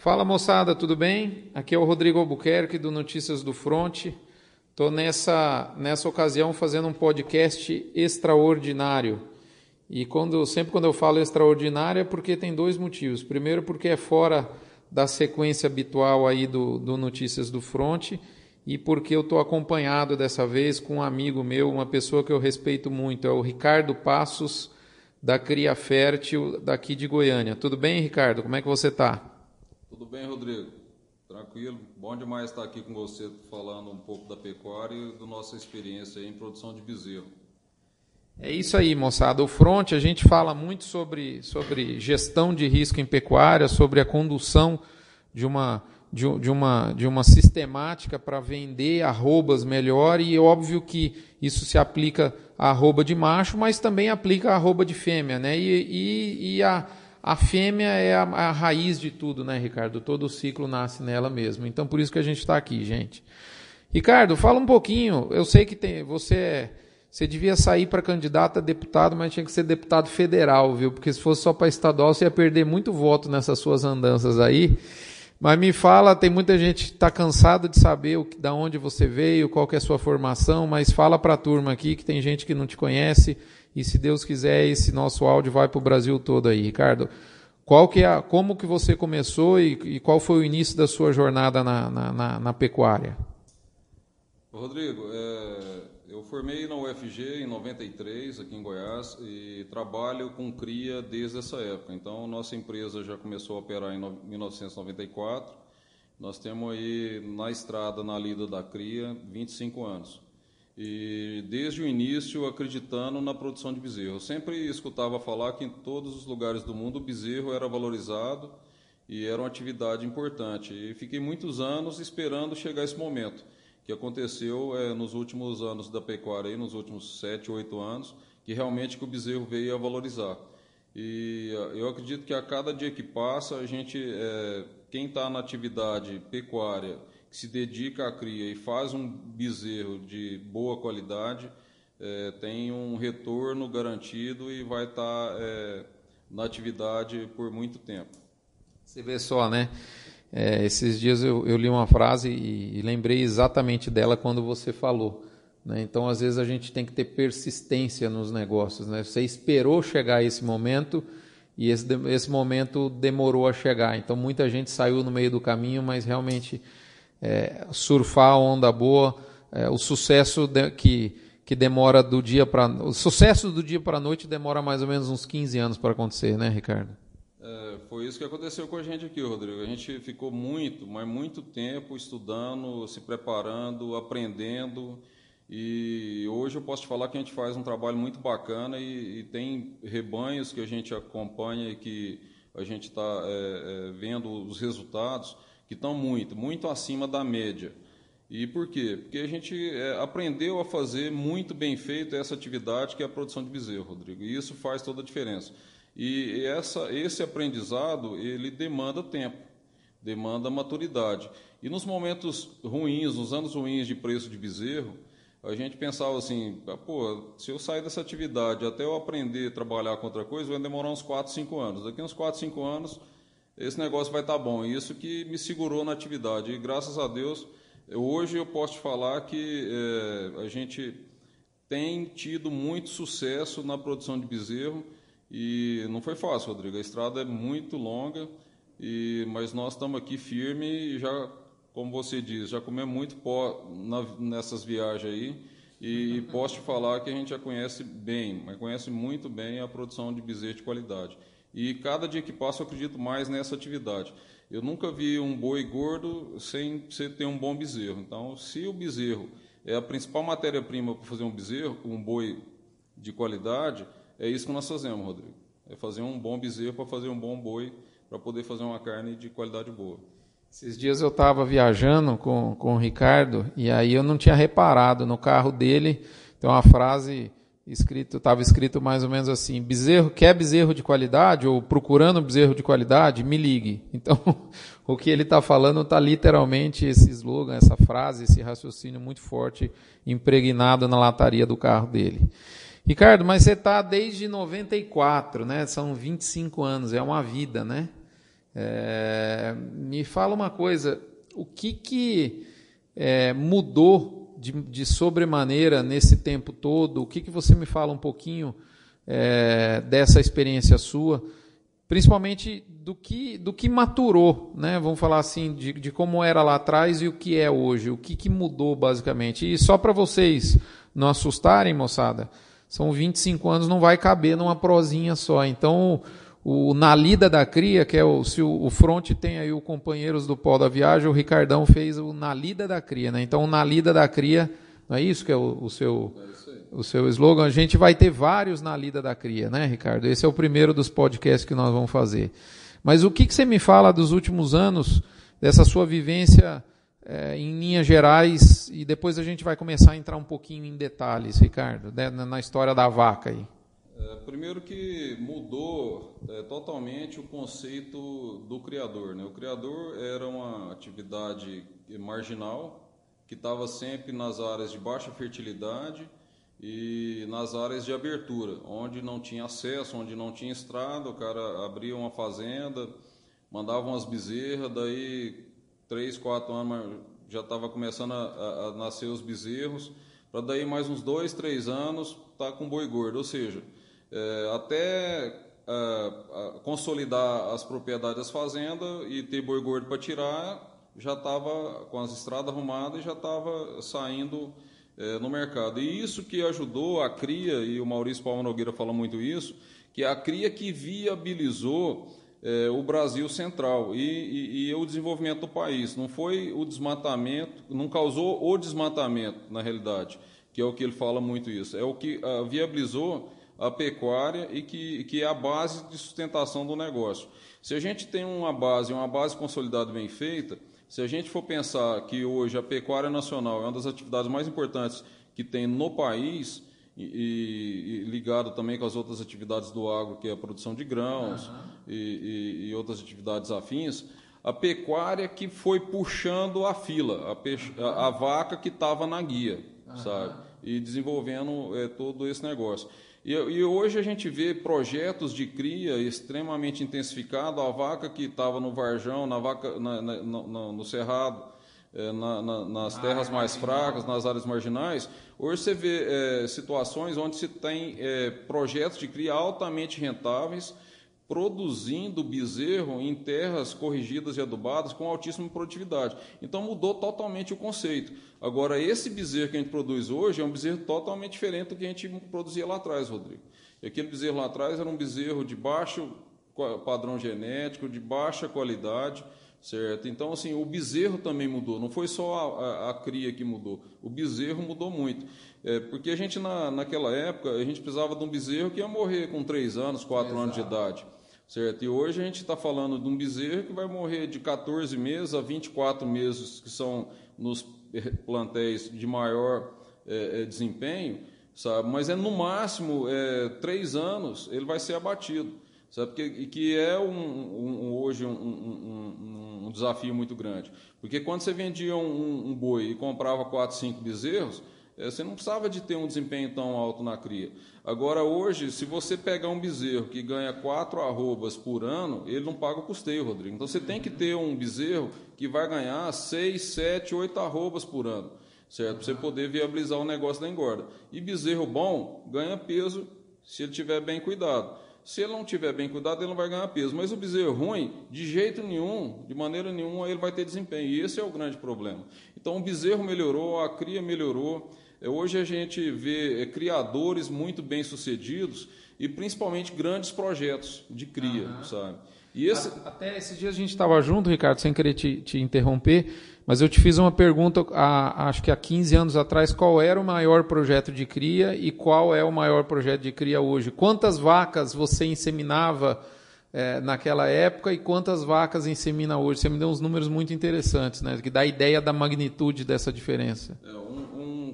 Fala moçada, tudo bem? Aqui é o Rodrigo Albuquerque do Notícias do Fronte. Estou nessa, nessa ocasião fazendo um podcast extraordinário. E quando, sempre quando eu falo extraordinário é porque tem dois motivos. Primeiro, porque é fora da sequência habitual aí do, do Notícias do Fronte e porque eu estou acompanhado dessa vez com um amigo meu, uma pessoa que eu respeito muito, é o Ricardo Passos, da Cria Fértil, daqui de Goiânia. Tudo bem, Ricardo? Como é que você está? Tudo bem, Rodrigo? Tranquilo. Bom demais estar aqui com você falando um pouco da pecuária e da nossa experiência em produção de bezerro. É isso aí, moçada. O Front, a gente fala muito sobre, sobre gestão de risco em pecuária, sobre a condução de uma, de, uma, de uma sistemática para vender arrobas melhor, e óbvio que isso se aplica à arroba de macho, mas também aplica à arroba de fêmea. Né? E, e, e a a fêmea é a, a, raiz de tudo, né, Ricardo? Todo o ciclo nasce nela mesmo. Então, por isso que a gente está aqui, gente. Ricardo, fala um pouquinho. Eu sei que tem, você é, você devia sair para candidato a deputado, mas tinha que ser deputado federal, viu? Porque se fosse só para estadual, você ia perder muito voto nessas suas andanças aí. Mas me fala, tem muita gente que está cansado de saber o da onde você veio, qual que é a sua formação, mas fala para a turma aqui que tem gente que não te conhece e se Deus quiser esse nosso áudio vai para o Brasil todo aí, Ricardo. Qual que é, como que você começou e, e qual foi o início da sua jornada na, na, na, na pecuária? Rodrigo, é, eu formei na UFG em 93 aqui em Goiás e trabalho com cria desde essa época. Então nossa empresa já começou a operar em 1994. Nós temos aí na estrada na lida da cria 25 anos e desde o início acreditando na produção de bezerro. Sempre escutava falar que em todos os lugares do mundo o bezerro era valorizado e era uma atividade importante. E fiquei muitos anos esperando chegar esse momento, que aconteceu é, nos últimos anos da pecuária, aí, nos últimos sete, oito anos, que realmente que o bezerro veio a valorizar. E eh, eu acredito que a cada dia que passa, a gente, é, quem está na atividade pecuária que se dedica à cria e faz um bezerro de boa qualidade, é, tem um retorno garantido e vai estar tá, é, na atividade por muito tempo. Você vê só, né? É, esses dias eu, eu, li uma frase e, e, lembrei exatamente dela quando você falou. Né? Então, às vezes, a gente tem que ter persistência nos negócios. Né? Você esperou chegar esse momento e esse, esse momento demorou a chegar. Então, muita gente saiu no meio do caminho, mas realmente é, surfar a onda boa, é, o sucesso de, que, que demora do dia para o sucesso do dia para a noite demora mais ou menos uns 15 anos para acontecer, né, Ricardo? É, foi isso que aconteceu com a gente aqui, Rodrigo. A gente ficou muito, mas muito tempo estudando, se preparando, aprendendo. E hoje eu posso te falar que a gente faz um trabalho muito bacana e, e tem rebanhos que a gente acompanha e que a gente está é, é, vendo os resultados que estão muito, muito acima da média. E por quê? Porque a gente é, aprendeu a fazer muito bem feito essa atividade que é a produção de bezerro, Rodrigo. E isso faz toda a diferença. E essa, esse aprendizado, ele demanda tempo, demanda maturidade. E nos momentos ruins, nos anos ruins de preço de bezerro, a gente pensava assim, ah, pô, se eu sair dessa atividade até eu aprender a trabalhar com outra coisa, vai demorar uns 4, 5 anos. Daqui uns 4, 5 anos esse negócio vai estar tá bom. Isso que me segurou na atividade. E graças a Deus, hoje eu posso te falar que é, a gente tem tido muito sucesso na produção de bezerro e não foi fácil, Rodrigo. A estrada é muito longa, e, mas nós estamos aqui firme e já, como você diz, já comemos muito pó na, nessas viagens aí. E posso te falar que a gente já conhece bem, mas conhece muito bem a produção de bezerro de qualidade. E cada dia que passa eu acredito mais nessa atividade. Eu nunca vi um boi gordo sem você ter um bom bezerro. Então, se o bezerro é a principal matéria-prima para fazer um bezerro, um boi de qualidade, é isso que nós fazemos, Rodrigo. É fazer um bom bezerro para fazer um bom boi, para poder fazer uma carne de qualidade boa. Esses dias eu estava viajando com, com o Ricardo e aí eu não tinha reparado no carro dele tem uma frase escrito, estava escrito mais ou menos assim: bezerro, quer bezerro de qualidade ou procurando bezerro de qualidade, me ligue. Então, o que ele está falando está literalmente esse slogan, essa frase, esse raciocínio muito forte impregnado na lataria do carro dele. Ricardo, mas você está desde 94, né? São 25 anos, é uma vida, né? É, me fala uma coisa, o que, que é, mudou de, de, sobremaneira nesse tempo todo? O que, que você me fala um pouquinho é, dessa experiência sua? Principalmente do que, do que maturou, né? vamos falar assim, de, de como era lá atrás e o que é hoje, o que, que mudou basicamente. E só para vocês não assustarem, moçada, são 25 anos, não vai caber numa prosinha só. Então, o Na Lida da Cria, que é o, se o, o Front tem aí o Companheiros do Pó da Viagem, o Ricardão fez o Na Lida da Cria, né? Então, o Na Lida da Cria, não é isso que é o, o seu é o seu slogan? A gente vai ter vários Na Lida da Cria, né, Ricardo? Esse é o primeiro dos podcasts que nós vamos fazer. Mas o que, que você me fala dos últimos anos, dessa sua vivência é, em linhas gerais, e depois a gente vai começar a entrar um pouquinho em detalhes, Ricardo, né, na história da vaca aí. É, primeiro que mudou é, totalmente o conceito do criador. Né? O criador era uma atividade marginal que estava sempre nas áreas de baixa fertilidade e nas áreas de abertura, onde não tinha acesso, onde não tinha estrada, o cara abria uma fazenda, mandava umas bezerras, daí três, quatro anos já estava começando a, a, nascer os bezerros, para daí mais uns dois, três anos tá com boi gordo, ou seja, é, até é, consolidar as propriedades das fazendas e ter boi gordo para tirar, já estava com as estradas arrumadas e já estava saindo é, no mercado. E isso que ajudou a cria, e o Maurício Palma Nogueira fala muito isso, que a cria que viabilizou é, o Brasil central e, e, e, o desenvolvimento do país. Não foi o desmatamento, não causou o desmatamento, na realidade, que é o que ele fala muito isso. É o que uh, viabilizou a pecuária e que, que é a base de sustentação do negócio. Se a gente tem uma base, uma base consolidada bem feita, se a gente for pensar que hoje a pecuária nacional é uma das atividades mais importantes que tem no país, e, e, ligado também com as outras atividades do agro, que é a produção de grãos uhum. e, e, outras atividades afins, a pecuária que foi puxando a fila, a, peixe, a, a vaca que estava na guia, uhum. sabe? E desenvolvendo é, todo esse negócio. E, e, hoje a gente vê projetos de cria extremamente intensificado, a vaca que estava no Varjão, na vaca, na, na, no, no Cerrado, é, na, nas terras mais fracas, nas áreas marginais, hoje você vê é, situações onde se tem é, projetos de cria altamente rentáveis, produzindo bezerro em terras corrigidas e adubadas com altíssima produtividade. Então mudou totalmente o conceito. Agora, esse bezerro que a gente produz hoje é um bezerro totalmente diferente do que a gente produzia lá atrás, Rodrigo. E aquele bezerro lá atrás era um bezerro de baixo padrão genético, de baixa qualidade, certo? Então, assim, o bezerro também mudou, não foi só a, a, a cria que mudou, o bezerro mudou muito. É, porque a gente, na, naquela época, a gente precisava de um bezerro que ia morrer com 3 anos, 4 anos de idade certo? E hoje a gente está falando de um bezerro que vai morrer de 14 meses a 24 meses, que são nos plantéis de maior é, é, desempenho, sabe? Mas é no máximo é, três anos ele vai ser abatido, sabe? Que, que é um, um, hoje um, um, um, desafio muito grande, porque quando você vendia um, boi e comprava quatro, cinco bezerros você não precisava de ter um desempenho tão alto na cria. Agora, hoje, se você pegar um bezerro que ganha quatro arrobas por ano, ele não paga o custeio, Rodrigo. Então, você tem que ter um bezerro que vai ganhar seis, sete, oito arrobas por ano, certo? Para você poder viabilizar o negócio da engorda. E bezerro bom ganha peso se ele tiver bem cuidado. Se ele não tiver bem cuidado, ele não vai ganhar peso. Mas o bezerro ruim, de jeito nenhum, de maneira nenhuma, ele vai ter desempenho. E esse é o grande problema. Então, o bezerro melhorou, a cria melhorou. É, hoje a gente vê é, criadores muito bem sucedidos e principalmente grandes projetos de cria, uhum. sabe? E esse... Até esses dias a gente estava junto, Ricardo, sem querer te, te, interromper, mas eu te fiz uma pergunta, há, acho que há 15 anos atrás, qual era o maior projeto de cria e qual é o maior projeto de cria hoje? Quantas vacas você inseminava é, naquela época e quantas vacas insemina hoje? Você me deu uns números muito interessantes, né, que dá ideia da magnitude dessa diferença. É,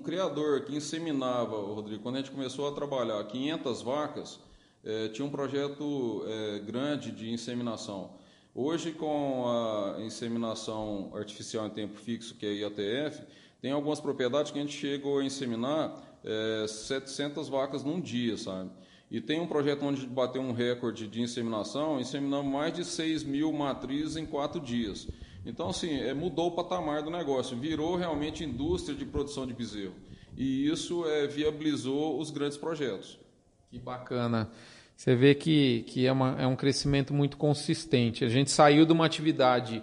criador que inseminava, Rodrigo, quando a gente começou a trabalhar 500 vacas, é, tinha um projeto é, grande de inseminação. Hoje, com a inseminação artificial em tempo fixo, que é IATF, tem algumas propriedades que a gente chegou a inseminar é, 700 vacas num dia, sabe? E tem um projeto onde bateu um recorde de inseminação, inseminamos mais de 6 mil matrizes em quatro dias. Então, assim, é, mudou o patamar do negócio, virou realmente indústria de produção de bezerro. E isso é, viabilizou os grandes projetos. Que bacana. Você vê que, que é, uma, é um crescimento muito consistente. A gente saiu de uma atividade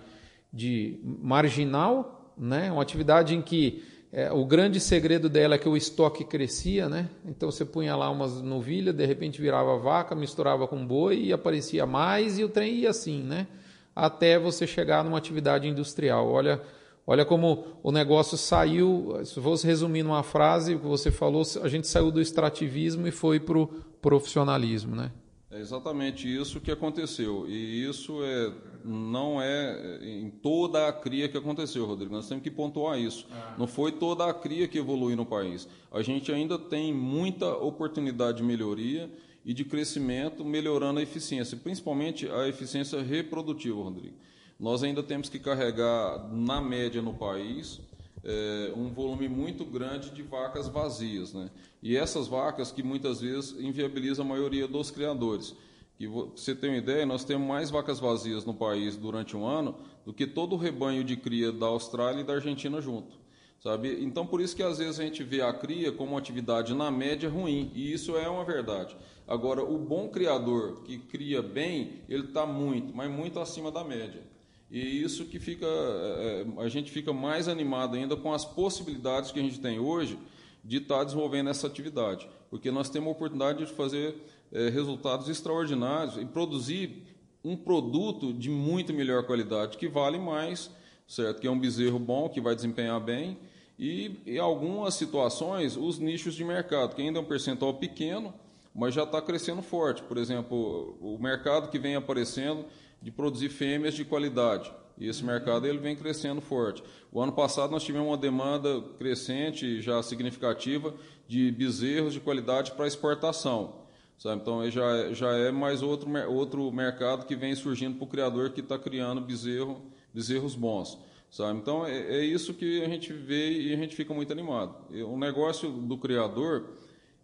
de marginal, né? uma atividade em que é, o grande segredo dela é que o estoque crescia, né? Então você punha lá umas novilhas, de repente virava vaca, misturava com boi e aparecia mais e o trem ia assim, né? Até você chegar numa atividade industrial. Olha, olha como o negócio saiu. Se fosse resumir numa frase, o que você falou, a gente saiu do extrativismo e foi para o profissionalismo, né? É exatamente isso que aconteceu. E isso é, não é em toda a cria que aconteceu, Rodrigo. Nós temos que pontuar isso. Ah. Não foi toda a cria que evoluiu no país. A gente ainda tem muita oportunidade de melhoria e de crescimento, melhorando a eficiência, principalmente a eficiência reprodutiva, Rodrigo. Nós ainda temos que carregar, na média no país, é, um volume muito grande de vacas vazias. Né? E essas vacas que muitas vezes inviabilizam a maioria dos criadores. Que você tem uma ideia, nós temos mais vacas vazias no país durante um ano do que todo o rebanho de cria da Austrália e da Argentina junto. Sabe? Então, por isso que às vezes a gente vê a cria como uma atividade na média ruim, e isso é uma verdade. Agora, o bom criador que cria bem, ele está muito, mas muito acima da média. E isso que fica, é, é, a gente fica mais animado ainda com as possibilidades que a gente tem hoje de estar tá desenvolvendo essa atividade, porque nós temos a oportunidade de fazer é, resultados extraordinários e produzir um produto de muito melhor qualidade, que vale mais, certo? Que é um bezerro bom, que vai desempenhar bem, e em algumas situações, os nichos de mercado, que ainda é um percentual pequeno, mas já está crescendo forte. Por exemplo, o mercado que vem aparecendo de produzir fêmeas de qualidade. E esse mercado ele vem crescendo forte. O ano passado nós tivemos uma demanda crescente, já significativa, de bezerros de qualidade para exportação. Sabe? Então já, já é mais outro, outro mercado que vem surgindo para o criador que está criando bezerro, bezerros bons. Sabe? Então é, é, isso que a gente vê e a gente fica muito animado. O negócio do criador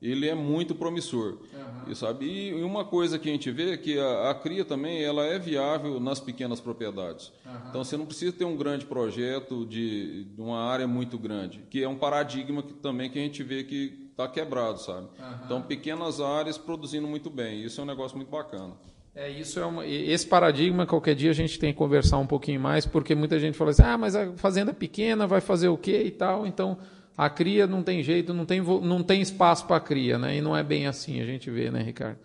ele é muito promissor. Uhum. E, sabe? E uma coisa que a gente vê é que a, a cria também ela é viável nas pequenas propriedades. Uhum. Então você não precisa ter um grande projeto de, de, uma área muito grande, que é um paradigma que, também que a gente vê que está quebrado, sabe? Uhum. Então pequenas áreas produzindo muito bem. Isso é um negócio muito bacana. É, isso é uma, esse paradigma, qualquer dia a gente tem que conversar um pouquinho mais, porque muita gente fala assim, ah, mas a fazenda pequena vai fazer o quê e tal, então a cria não tem jeito, não tem, não tem espaço para a cria, né? E não é bem assim, a gente vê, né, Ricardo?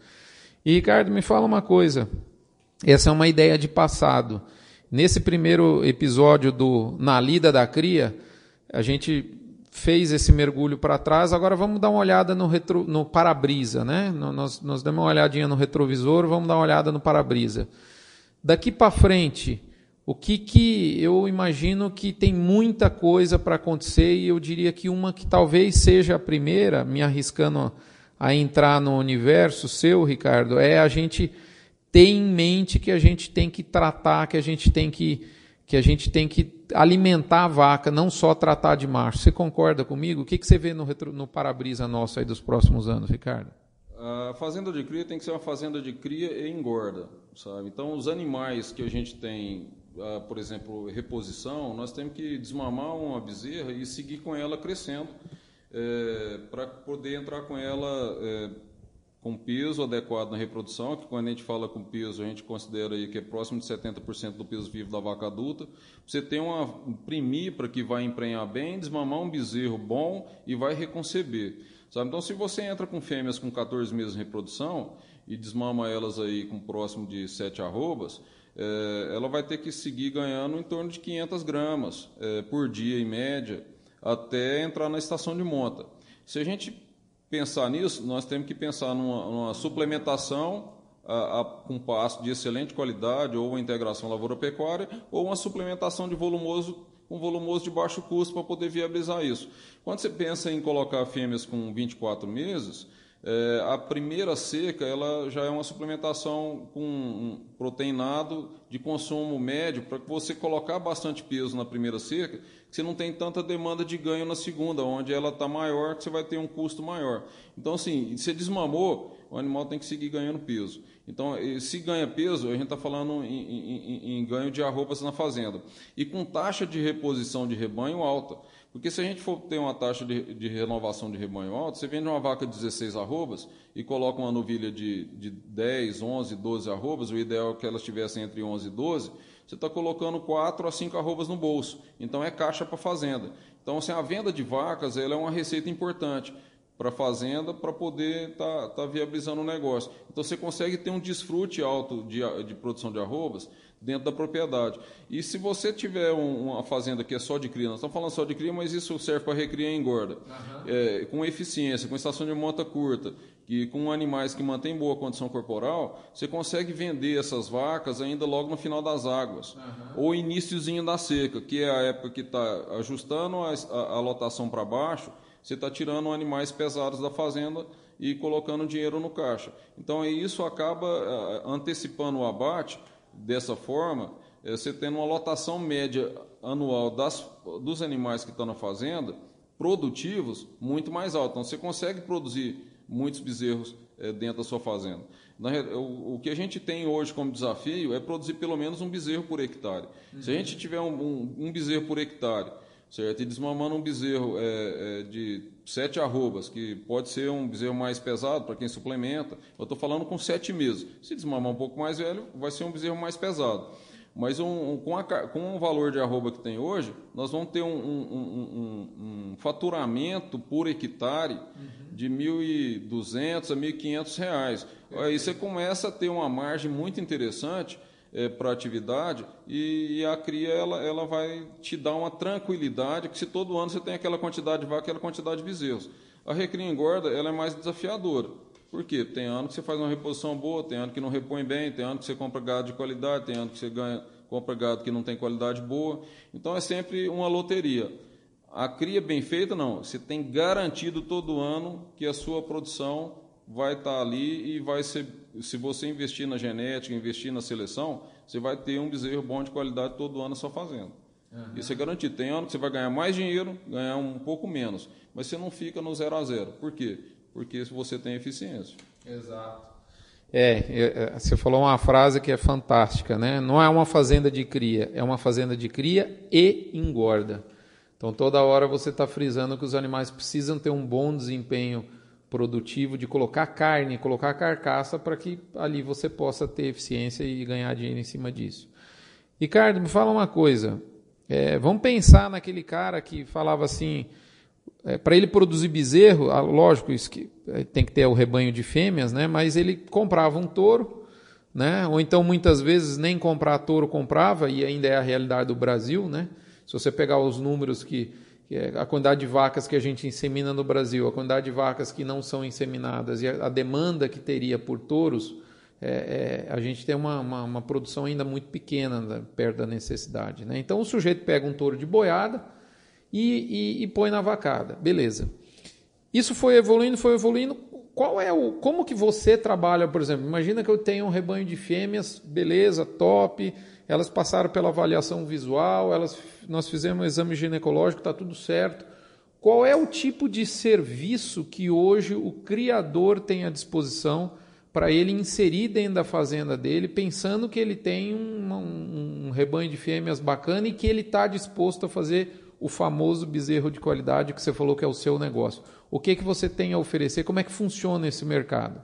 E, Ricardo, me fala uma coisa. Essa é uma ideia de passado. Nesse primeiro episódio do Na Lida da Cria, a gente fez esse mergulho para trás, agora vamos dar uma olhada no, retro, no para-brisa, né? Nós, nós damos uma olhadinha no retrovisor, vamos dar uma olhada no para-brisa. Daqui para frente, o que, que eu imagino que tem muita coisa para acontecer e eu diria que uma que talvez seja a primeira, me arriscando a entrar no universo seu, Ricardo, é a gente ter em mente que a gente tem que tratar, que a gente tem que, que a gente tem que alimentar a vaca, não só tratar de macho. Você concorda comigo? O que, que você vê no, no para-brisa nosso aí dos próximos anos, Ricardo? A fazenda de cria tem que ser uma fazenda de cria e engorda, sabe? Então, os animais que a gente tem por exemplo, reposição, nós temos que desmamar uma bezerra e seguir com ela crescendo é, para poder entrar com ela é, com peso adequado na reprodução, que quando a gente fala com peso, a gente considera aí que é próximo de 70% do peso vivo da vaca adulta. Você tem uma primípara que vai emprenhar bem, desmamar um bezerro bom e vai reconceber. Sabe? Então, se você entra com fêmeas com 14 meses de reprodução e desmama elas aí com próximo de 7 arrobas, é, ela vai ter que seguir ganhando em torno de 500 gramas é, por dia, em média, até entrar na estação de monta. Se a gente pensar nisso, nós temos que pensar numa, numa suplementação a, a, com pasto de excelente qualidade, ou uma integração lavoura-pecuária, ou uma suplementação de volumoso com volumoso de baixo custo para poder viabilizar isso. Quando você pensa em colocar fêmeas com 24 meses, é, a primeira seca ela já é uma suplementação com um proteinado de consumo médio para que você colocar bastante peso na primeira seca, você não tem tanta demanda de ganho na segunda, onde ela está maior, você vai ter um custo maior. Então, assim, você desmamou, o animal tem que seguir ganhando peso. Então, se ganha peso, a gente está falando em, em, em, ganho de arrobas na fazenda. E com taxa de reposição de rebanho alta. Porque se a gente for ter uma taxa de, de renovação de rebanho alta, você vende uma vaca de 16 arrobas e coloca uma novilha de, de 10, 11, 12 arrobas, o ideal é que elas estivessem entre 11 e 12, você está colocando 4 a 5 arrobas no bolso. Então, é caixa para a fazenda. Então, assim, a venda de vacas ela é uma receita importante para a fazenda para poder estar tá, tá viabilizando o negócio. Então você consegue ter um desfrute alto de, de produção de arrobas dentro da propriedade. E se você tiver um, uma fazenda que é só de cria, nós estamos falando só de cria, mas isso serve para recria e engorda, uhum. é, com eficiência, com estação de monta curta, que com animais que mantêm boa condição corporal, você consegue vender essas vacas ainda logo no final das águas, uhum. ou iníciozinho da seca, que é a época que está ajustando a, a, a lotação para baixo, você está tirando animais pesados da fazenda e colocando dinheiro no caixa. Então, isso acaba eh, antecipando o abate dessa forma, eh, você tendo uma lotação média anual das, dos animais que estão na fazenda, produtivos, muito mais alta. Então, você consegue produzir muitos bezerros é, dentro da sua fazenda. O, que a gente tem hoje como desafio é produzir pelo menos um bezerro por hectare. Uhum. Se a gente tiver um, um, um bezerro por hectare certo? E desmamando um bezerro é, é, de sete arrobas, que pode ser um bezerro mais pesado para quem suplementa. Eu estou falando com sete meses. Se desmamar um pouco mais velho, vai ser um bezerro mais pesado. Mas um, um, com, a, com o valor de arroba que tem hoje, nós vamos ter um, um, um faturamento por hectare uhum. de R$ 1.200 a R$ 1.500. Aí você começa a ter uma margem muito interessante é, para a atividade e, e, a cria ela, ela vai te dar uma tranquilidade que se todo ano você tem aquela quantidade de vaca, aquela quantidade de bezerros. A recria engorda ela é mais desafiadora. Por quê? Tem ano que você faz uma reposição boa, tem ano que não repõe bem, tem ano que você compra gado de qualidade, tem ano que você ganha, compra gado que não tem qualidade boa. Então é sempre uma loteria. A cria bem feita, não. Você tem garantido todo ano que a sua produção vai estar ali e vai ser se você investir na genética, investir na seleção, você vai ter um bezerro bom de qualidade todo ano só fazendo. Uhum. Isso é garantido. Tem ano que você vai ganhar mais dinheiro, ganhar um pouco menos, mas você não fica no zero a zero. Por quê? Porque você tem eficiência. Exato. É, é, você falou uma frase que é fantástica, né? Não é uma fazenda de cria, é uma fazenda de cria e engorda. Então toda hora você está frisando que os animais precisam ter um bom desempenho produtivo de colocar carne, colocar carcaça para que ali você possa ter eficiência e ganhar dinheiro em cima disso. Ricardo, me fala uma coisa. É, vamos pensar naquele cara que falava assim, é, para ele produzir bezerro, ah, lógico, isso que é, tem que ter o rebanho de fêmeas, né? Mas ele comprava um touro, né? Ou então muitas vezes nem comprar touro comprava e ainda é a realidade do Brasil, né? Se você pegar os números que é a quantidade de vacas que a gente insemina no Brasil, a quantidade de vacas que não são inseminadas e a, demanda que teria por touros, é, é, a gente tem uma, uma, uma, produção ainda muito pequena né, perto da necessidade. Né? Então o sujeito pega um touro de boiada e, e, e, põe na vacada, beleza. Isso foi evoluindo, foi evoluindo. Qual é o, como que você trabalha, por exemplo? Imagina que eu tenho um rebanho de fêmeas, beleza, top elas passaram pela avaliação visual, elas, nós fizemos um exame ginecológico, está tudo certo. Qual é o tipo de serviço que hoje o criador tem à disposição para ele inserir dentro da fazenda dele, pensando que ele tem um, um, um rebanho de fêmeas bacana e que ele está disposto a fazer o famoso bezerro de qualidade que você falou que é o seu negócio. O que, que você tem a oferecer? Como é que funciona esse mercado?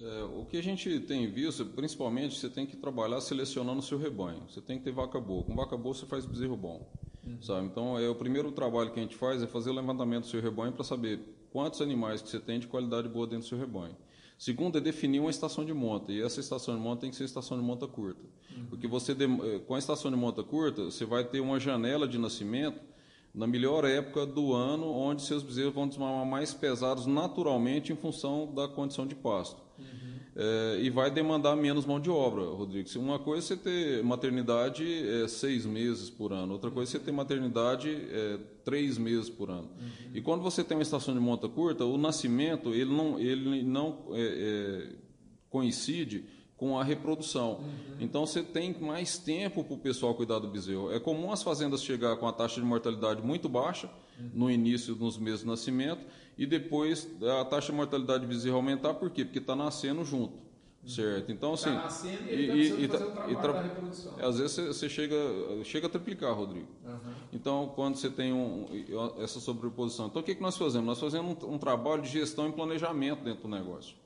É, o que a gente tem visto, principalmente, você tem que trabalhar selecionando o seu rebanho. Você tem que ter vaca boa. Com vaca boa você faz bezerro bom. Uhum. Sabe? Então, é o primeiro trabalho que a gente faz é fazer o levantamento do seu rebanho para saber quantos animais que você tem de qualidade boa dentro do seu rebanho. Segundo é definir uma estação de monta, e essa estação de monta tem que ser estação de monta curta. Uhum. Porque você eh, com a estação de monta curta, você vai ter uma janela de nascimento na melhor época do ano, onde seus bezerros vão desmamar mais pesados naturalmente em função da condição de pasto. Uhum. É, e vai demandar menos mão de obra, Rodrigo. Uma coisa é você ter maternidade é, seis meses por ano, outra coisa é você ter maternidade é, três meses por ano. Uhum. E quando você tem uma estação de monta curta, o nascimento ele não, ele não é, é, coincide com a reprodução. Uhum. Então você tem mais tempo para o pessoal cuidar do bezerro. É comum as fazendas chegar com a taxa de mortalidade muito baixa uhum. no início, nos meses de nascimento, e depois a taxa de mortalidade do bezerro aumentar, por quê? Porque está nascendo junto. Uhum. Certo. Então, assim. Tá nascendo e, e, e, tá, e tra... reprodução. Às vezes você chega, chega a triplicar, Rodrigo. Uhum. Então, quando você tem um, essa sobreposição. Então, o que, que nós fazemos? Nós fazemos um, um trabalho de gestão e planejamento dentro do negócio.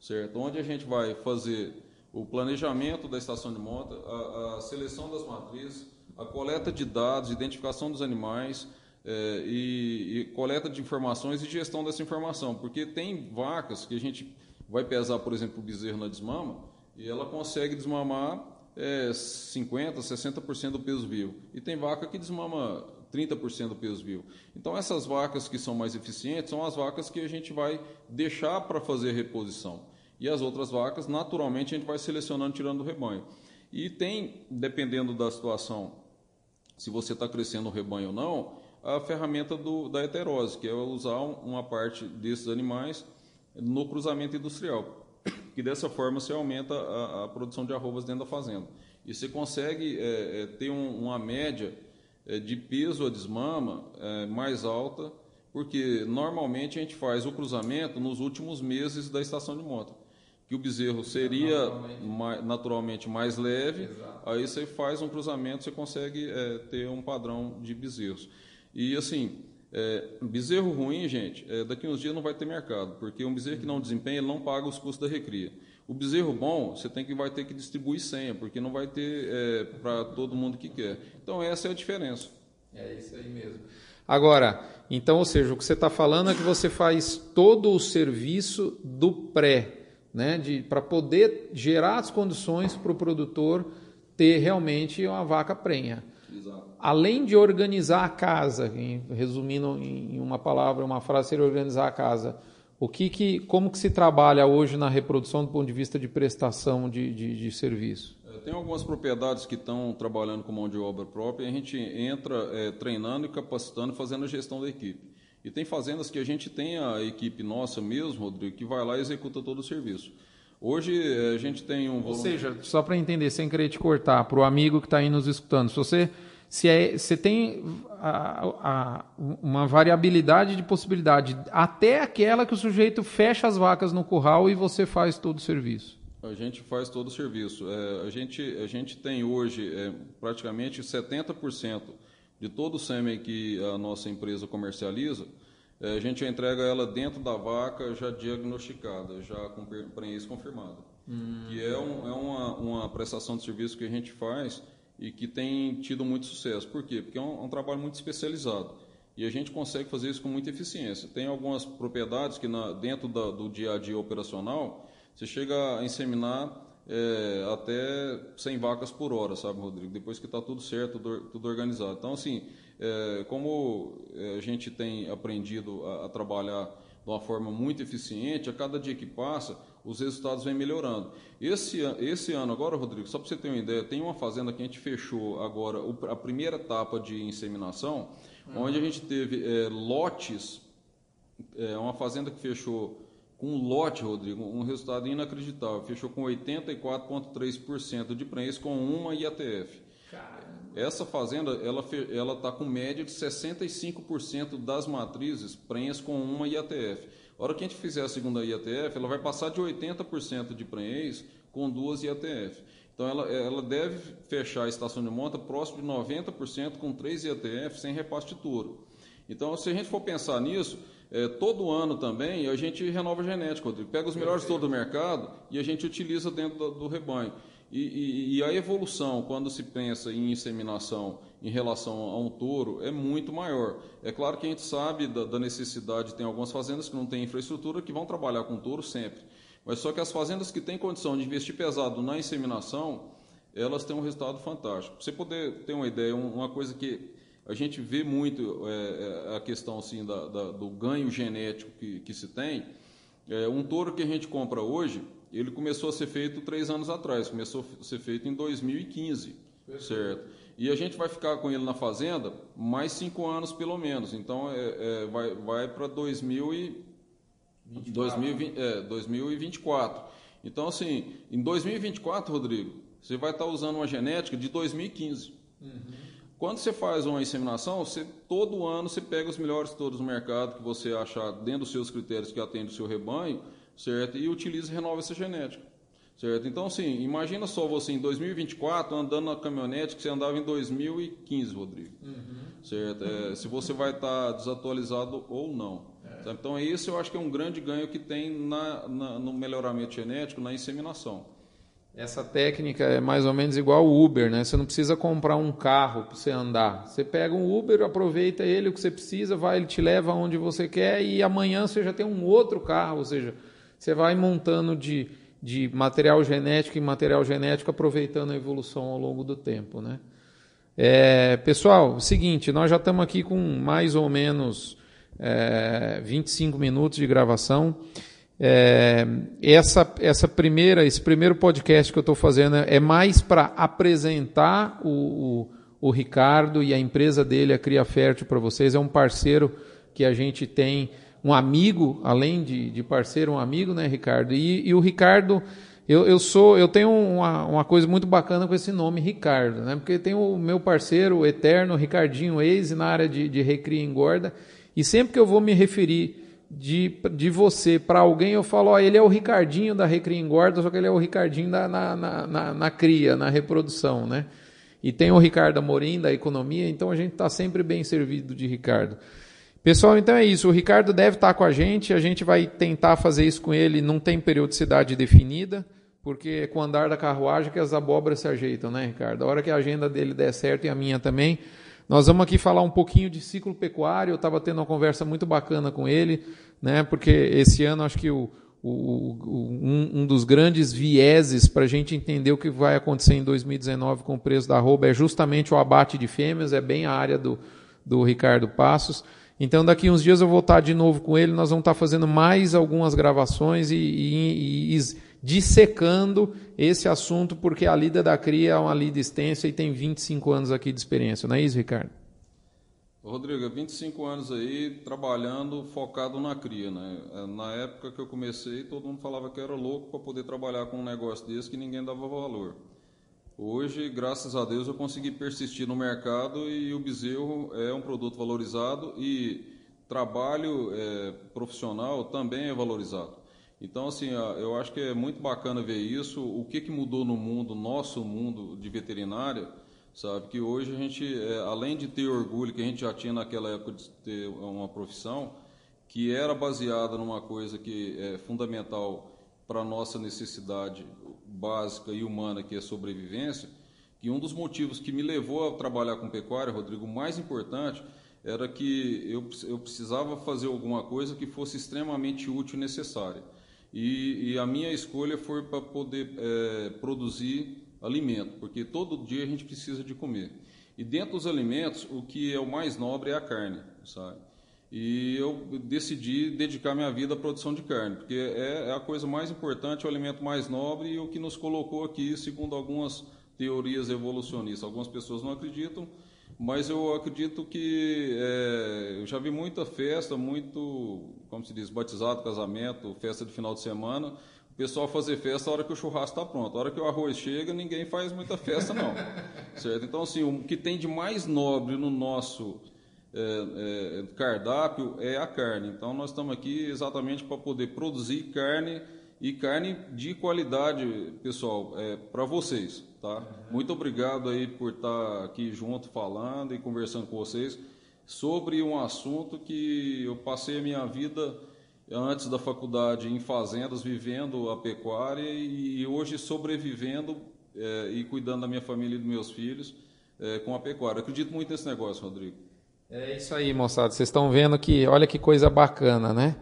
Certo? Onde a gente vai fazer o planejamento da estação de monta, a, a seleção das matrizes, a coleta de dados, identificação dos animais é, e, e, coleta de informações e gestão dessa informação, porque tem vacas que a gente vai pesar, por exemplo, o bezerro na desmama e ela consegue desmamar é, 50%, 60% do peso vivo. E tem vaca que desmama 30% do peso vivo. Então, essas vacas que são mais eficientes são as vacas que a gente vai deixar para fazer reposição. E as outras vacas, naturalmente, a gente vai selecionando, tirando do rebanho. E tem, dependendo da situação, se você está crescendo o rebanho ou não, a ferramenta do, da heterose, que é usar uma parte desses animais no cruzamento industrial. Que dessa forma você aumenta a, a produção de arrobas dentro da fazenda. E você consegue é, é, ter um, uma média é, de peso a desmama é, mais alta, porque normalmente a gente faz o cruzamento nos últimos meses da estação de monta que o bezerro seria naturalmente mais, naturalmente mais leve, Exato. aí você faz um cruzamento, você consegue é, ter um padrão de bezerros. E assim, é, bezerro ruim, gente, é, daqui uns dias não vai ter mercado, porque um bezerro que não desempenha, ele não paga os custos da recria. O bezerro bom, você tem que vai ter que distribuir senha, porque não vai ter é, para todo mundo que quer. Então essa é a diferença. É isso aí mesmo. Agora, então, ou seja, o que você está falando é que você faz todo o serviço do pré, né, para poder gerar as condições para o produtor ter realmente uma vaca prenha. Exato. Além de organizar a casa, resumindo em uma palavra, uma frase, seria organizar a casa. O que, que como que se trabalha hoje na reprodução do ponto de vista de prestação de, de, de serviço? É, tem algumas propriedades que estão trabalhando com mão de obra própria e a gente entra é, treinando e capacitando, fazendo a gestão da equipe. E tem fazendas que a gente tem a equipe nossa mesmo, Rodrigo, que vai lá e executa todo o serviço. Hoje eh, a gente tem um. Ou seja, só para entender, sem querer te cortar, para o amigo que está aí nos escutando, se você se é, você tem a, a, uma variabilidade de possibilidade, até aquela que o sujeito fecha as vacas no curral e você faz todo o serviço. A gente faz todo o serviço. É, a, gente, a gente tem hoje é, praticamente 70% de todo o sêmen que a nossa empresa comercializa, a gente entrega ela dentro da vaca já diagnosticada, já com prenhez confirmada. Hum. Que é, um, é uma, uma, prestação de serviço que a gente faz e que tem tido muito sucesso. Por quê? Porque é um, é um trabalho muito especializado. E a gente consegue fazer isso com muita eficiência. Tem algumas propriedades que na, dentro da, do dia a dia operacional, você chega a inseminar é, até 100 vacas por hora, sabe, Rodrigo? Depois que está tudo certo, tudo, tudo, organizado. Então, assim, é, como é, a gente tem aprendido a, a, trabalhar de uma forma muito eficiente, a cada dia que passa, os resultados vêm melhorando. Esse, esse ano, agora, Rodrigo, só para você ter uma ideia, tem uma fazenda que a gente fechou agora, a primeira etapa de inseminação, uhum. onde a gente teve é, lotes, é, uma fazenda que fechou com um lote, Rodrigo, um resultado inacreditável. Fechou com 84,3% de prenhez com uma IATF. Caramba. Essa fazenda ela ela está com média de 65% das matrizes prenhez com uma IATF. A hora que a gente fizer a segunda IATF, ela vai passar de 80% de prenhez com duas IATF. Então ela, ela deve fechar a estação de monta próximo de 90% com três IATF sem repasse de touro. Então, se a gente for pensar nisso, é, todo ano também a gente renova Rodrigo. Pega os melhores todo do mercado e a gente utiliza dentro do, do rebanho. E, e, e, a evolução, quando se pensa em inseminação em relação a um touro, é muito maior. É claro que a gente sabe da, da necessidade, tem algumas fazendas que não têm infraestrutura que vão trabalhar com touro sempre. Mas só que as fazendas que têm condição de investir pesado na inseminação, elas têm um resultado fantástico. Você poder ter uma ideia, uma coisa que a gente vê muito é, é, a questão assim, da, da, do ganho genético que, que se tem. É, um touro que a gente compra hoje, ele começou a ser feito três anos atrás, começou a ser feito em 2015, Perfeito. certo? E a gente vai ficar com ele na fazenda mais cinco anos pelo menos. Então é, é vai, vai para 2024. Então, assim, em 2024, Rodrigo, você vai estar usando uma genética de 2015. Uhum. Quando você faz uma inseminação, você, todo ano você pega os melhores todos do mercado que você achar dentro dos seus critérios que atende o seu rebanho, certo? E utiliza e renova essa genética. Certo? Então, assim, imagina só você em 2024 andando na caminhonete que você andava em 2015, Rodrigo. Uhum. Certo? É, se você vai estar desatualizado ou não. É. Então, esse eu acho que é um grande ganho que tem na, na, no melhoramento genético, na inseminação. Essa técnica é mais ou menos igual o Uber, né? Você não precisa comprar um carro para você andar. Você pega um Uber, aproveita ele o que você precisa, vai, ele te leva onde você quer e amanhã você já tem um outro carro, ou seja, você vai montando de de material genético em material genético, aproveitando a evolução ao longo do tempo. Né? É, pessoal, seguinte, nós já estamos aqui com mais ou menos é, 25 minutos de gravação. É, essa, essa primeira, esse primeiro podcast que eu estou fazendo é mais para apresentar o, o, o, Ricardo e a empresa dele, a Cria Fértil, para vocês. É um parceiro que a gente tem um amigo, além de, de parceiro, um amigo, né, Ricardo? E, e o Ricardo, eu, eu sou, eu tenho uma, uma coisa muito bacana com esse nome Ricardo, né? Porque tem o meu parceiro o eterno Ricardinho Eise na área de, de recria e engorda, e sempre que eu vou me referir de, de você para alguém, eu falo, ó, ele é o Ricardinho da recria e engorda, só que ele é o Ricardinho da, na, na, na, na cria, na reprodução, né? E tem o Ricardo Amorim da economia, então a gente está sempre bem servido de Ricardo. Pessoal, então é isso. O Ricardo deve estar com a gente. A gente vai tentar fazer isso com ele. Não tem periodicidade definida, porque é com o andar da carruagem que as abóboras se ajeitam, né, Ricardo? A hora que a agenda dele der certo e a minha também. Nós vamos aqui falar um pouquinho de ciclo pecuário. Eu estava tendo uma conversa muito bacana com ele, né? Porque esse ano acho que o, o, o, um, um, dos grandes vieses para a gente entender o que vai acontecer em 2019 com o preço da arroba é justamente o abate de fêmeas, é bem a área do, do Ricardo Passos. Então, daqui uns dias eu vou estar de novo com ele, nós vamos estar fazendo mais algumas gravações e, e, e dissecando esse assunto, porque a lida da cria é uma lida extensa e tem 25 anos aqui de experiência, não é isso, Ricardo? Rodrigo, 25 anos aí trabalhando focado na cria, né? Na época que eu comecei, todo mundo falava que era louco para poder trabalhar com um negócio desse que ninguém dava valor. Hoje, graças a Deus, eu consegui persistir no mercado e o bezerro é um produto valorizado e trabalho é, profissional também é valorizado. Então, assim, eu acho que é muito bacana ver isso. O que, que mudou no mundo, nosso mundo de veterinária, sabe? Que hoje a gente, é, além de ter orgulho que a gente já tinha naquela época de ter uma profissão que era baseada numa coisa que é fundamental para a nossa necessidade básica e humana, que é a sobrevivência, que um dos motivos que me levou a trabalhar com pecuária, Rodrigo, mais importante, era que eu, eu precisava fazer alguma coisa que fosse extremamente útil e necessária. E, e a minha escolha foi para poder é, produzir alimento, porque todo dia a gente precisa de comer. E dentro dos alimentos, o que é o mais nobre é a carne, sabe? E eu decidi dedicar minha vida à produção de carne, porque é, é, a coisa mais importante, o alimento mais nobre e o que nos colocou aqui, segundo algumas teorias evolucionistas. Algumas pessoas não acreditam, mas eu acredito que é, eu já vi muita festa, muito, como se diz, batizado, casamento, festa de final de semana. O pessoal fazer festa a hora que o churrasco está pronto. A hora que o arroz chega, ninguém faz muita festa, não. certo? Então, assim, o que tem de mais nobre no nosso é, é, cardápio é a carne. Então nós estamos aqui exatamente para poder produzir carne e carne de qualidade, pessoal, é, para vocês. Tá? Muito obrigado aí por estar aqui junto falando e conversando com vocês sobre um assunto que eu passei a minha vida antes da faculdade em fazendas, vivendo a pecuária e hoje sobrevivendo é, e cuidando da minha família e dos meus filhos é, com a pecuária. Eu acredito muito nesse negócio, Rodrigo. É isso aí, moçada. Vocês estão vendo que, olha que coisa bacana, né?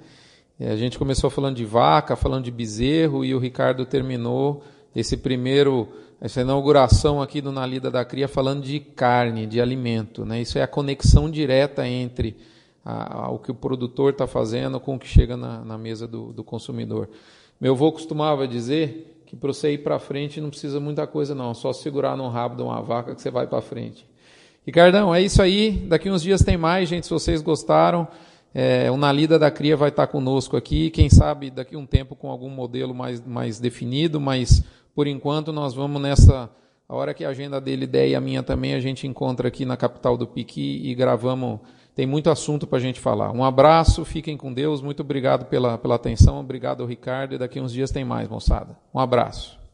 A gente começou falando de vaca, falando de bezerro, e o Ricardo terminou esse primeiro, essa inauguração aqui do Na Lida da Cria falando de carne, de alimento. Né? Isso é a conexão direta entre a, a, o que o produtor está fazendo com o que chega na, na mesa do, do, consumidor. Meu avô costumava dizer que para você ir para frente não precisa muita coisa não, só segurar no rabo de uma vaca que você vai para frente. Ricardão, é isso aí. Daqui uns dias tem mais, gente. Se vocês gostaram, É, o Nalida da Cria vai estar conosco aqui, quem sabe daqui um tempo com algum modelo mais, mais definido, mas por enquanto nós vamos nessa. A hora que a agenda dele der e a minha também, a gente encontra aqui na capital do Piqui e gravamos. Tem muito assunto para a gente falar. Um abraço, fiquem com Deus, muito obrigado pela, pela atenção, obrigado ao Ricardo, e daqui uns dias tem mais, moçada. Um abraço.